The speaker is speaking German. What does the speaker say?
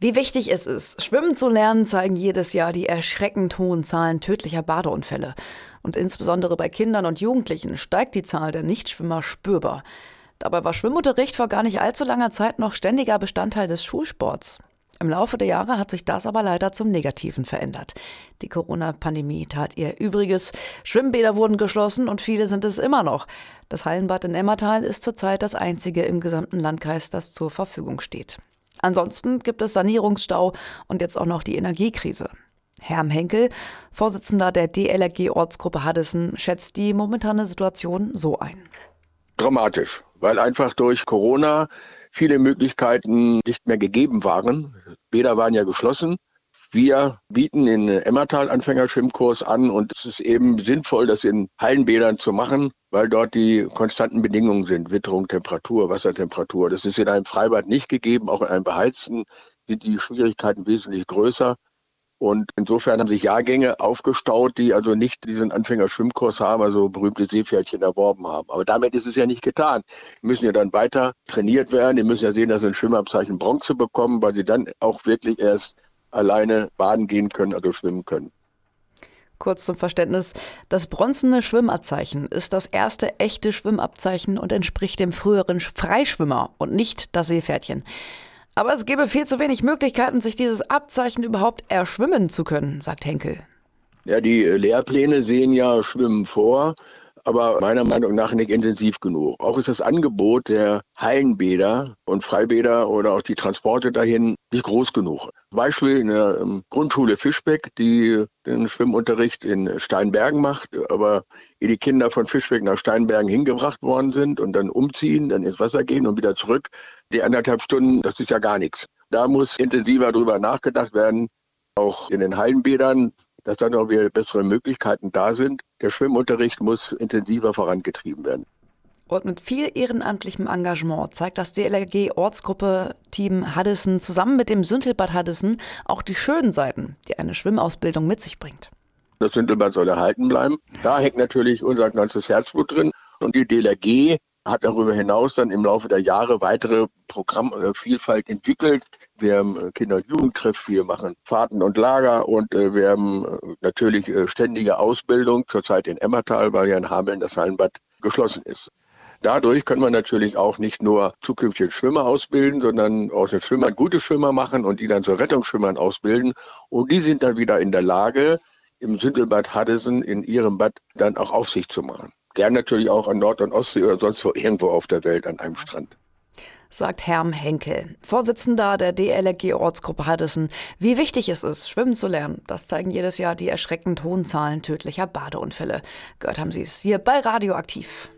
Wie wichtig es ist, schwimmen zu lernen, zeigen jedes Jahr die erschreckend hohen Zahlen tödlicher Badeunfälle. Und insbesondere bei Kindern und Jugendlichen steigt die Zahl der Nichtschwimmer spürbar. Dabei war Schwimmunterricht vor gar nicht allzu langer Zeit noch ständiger Bestandteil des Schulsports. Im Laufe der Jahre hat sich das aber leider zum Negativen verändert. Die Corona-Pandemie tat ihr Übriges. Schwimmbäder wurden geschlossen und viele sind es immer noch. Das Hallenbad in Emmertal ist zurzeit das einzige im gesamten Landkreis, das zur Verfügung steht. Ansonsten gibt es Sanierungsstau und jetzt auch noch die Energiekrise. Herm Henkel, Vorsitzender der DLRG-Ortsgruppe Haddesen, schätzt die momentane Situation so ein. Dramatisch, weil einfach durch Corona viele Möglichkeiten nicht mehr gegeben waren. Bäder waren ja geschlossen. Wir bieten den Emmertal Anfängerschwimmkurs an und es ist eben sinnvoll, das in Hallenbädern zu machen, weil dort die konstanten Bedingungen sind. Witterung, Temperatur, Wassertemperatur. Das ist in einem Freibad nicht gegeben. Auch in einem beheizten sind die Schwierigkeiten wesentlich größer. Und insofern haben sich Jahrgänge aufgestaut, die also nicht diesen Anfängerschwimmkurs haben, also berühmte Seepferdchen erworben haben. Aber damit ist es ja nicht getan. Die müssen ja dann weiter trainiert werden. Die müssen ja sehen, dass sie ein Schwimmabzeichen Bronze bekommen, weil sie dann auch wirklich erst alleine baden gehen können, also schwimmen können. Kurz zum Verständnis, das bronzene Schwimmabzeichen ist das erste echte Schwimmabzeichen und entspricht dem früheren Freischwimmer und nicht das Seepferdchen. Aber es gäbe viel zu wenig Möglichkeiten, sich dieses Abzeichen überhaupt erschwimmen zu können, sagt Henkel. Ja, die Lehrpläne sehen ja Schwimmen vor aber meiner Meinung nach nicht intensiv genug. Auch ist das Angebot der Hallenbäder und Freibäder oder auch die Transporte dahin nicht groß genug. Beispiel in der ähm, Grundschule Fischbeck, die den Schwimmunterricht in Steinbergen macht, aber ehe die Kinder von Fischbeck nach Steinbergen hingebracht worden sind und dann umziehen, dann ins Wasser gehen und wieder zurück, die anderthalb Stunden, das ist ja gar nichts. Da muss intensiver drüber nachgedacht werden, auch in den Hallenbädern dass dann auch wieder bessere Möglichkeiten da sind. Der Schwimmunterricht muss intensiver vorangetrieben werden. Und mit viel ehrenamtlichem Engagement zeigt das DLRG-Ortsgruppe-Team Haddesen zusammen mit dem Süntelbad Haddesen auch die schönen Seiten, die eine Schwimmausbildung mit sich bringt. Das Süntelbad soll erhalten bleiben. Da hängt natürlich unser ganzes Herzblut drin. Und die DLRG hat darüber hinaus dann im Laufe der Jahre weitere Programmvielfalt entwickelt. Wir haben äh, Kinder- und Jugendtreff, wir machen Fahrten und Lager und äh, wir haben äh, natürlich ständige Ausbildung, zurzeit in Emmertal, weil ja in Hameln das Hallenbad geschlossen ist. Dadurch können wir natürlich auch nicht nur zukünftige Schwimmer ausbilden, sondern aus den Schwimmern gute Schwimmer machen und die dann zu Rettungsschwimmern ausbilden. Und die sind dann wieder in der Lage, im Sündelbad Haddesen in ihrem Bad dann auch Aufsicht zu machen. Gern natürlich auch an Nord- und Ostsee oder sonst wo irgendwo auf der Welt an einem Strand sagt Herm Henkel, Vorsitzender der DLRG-Ortsgruppe Haddesen. Wie wichtig es ist, schwimmen zu lernen, das zeigen jedes Jahr die erschreckend hohen Zahlen tödlicher Badeunfälle. Gehört haben Sie es hier bei Radioaktiv.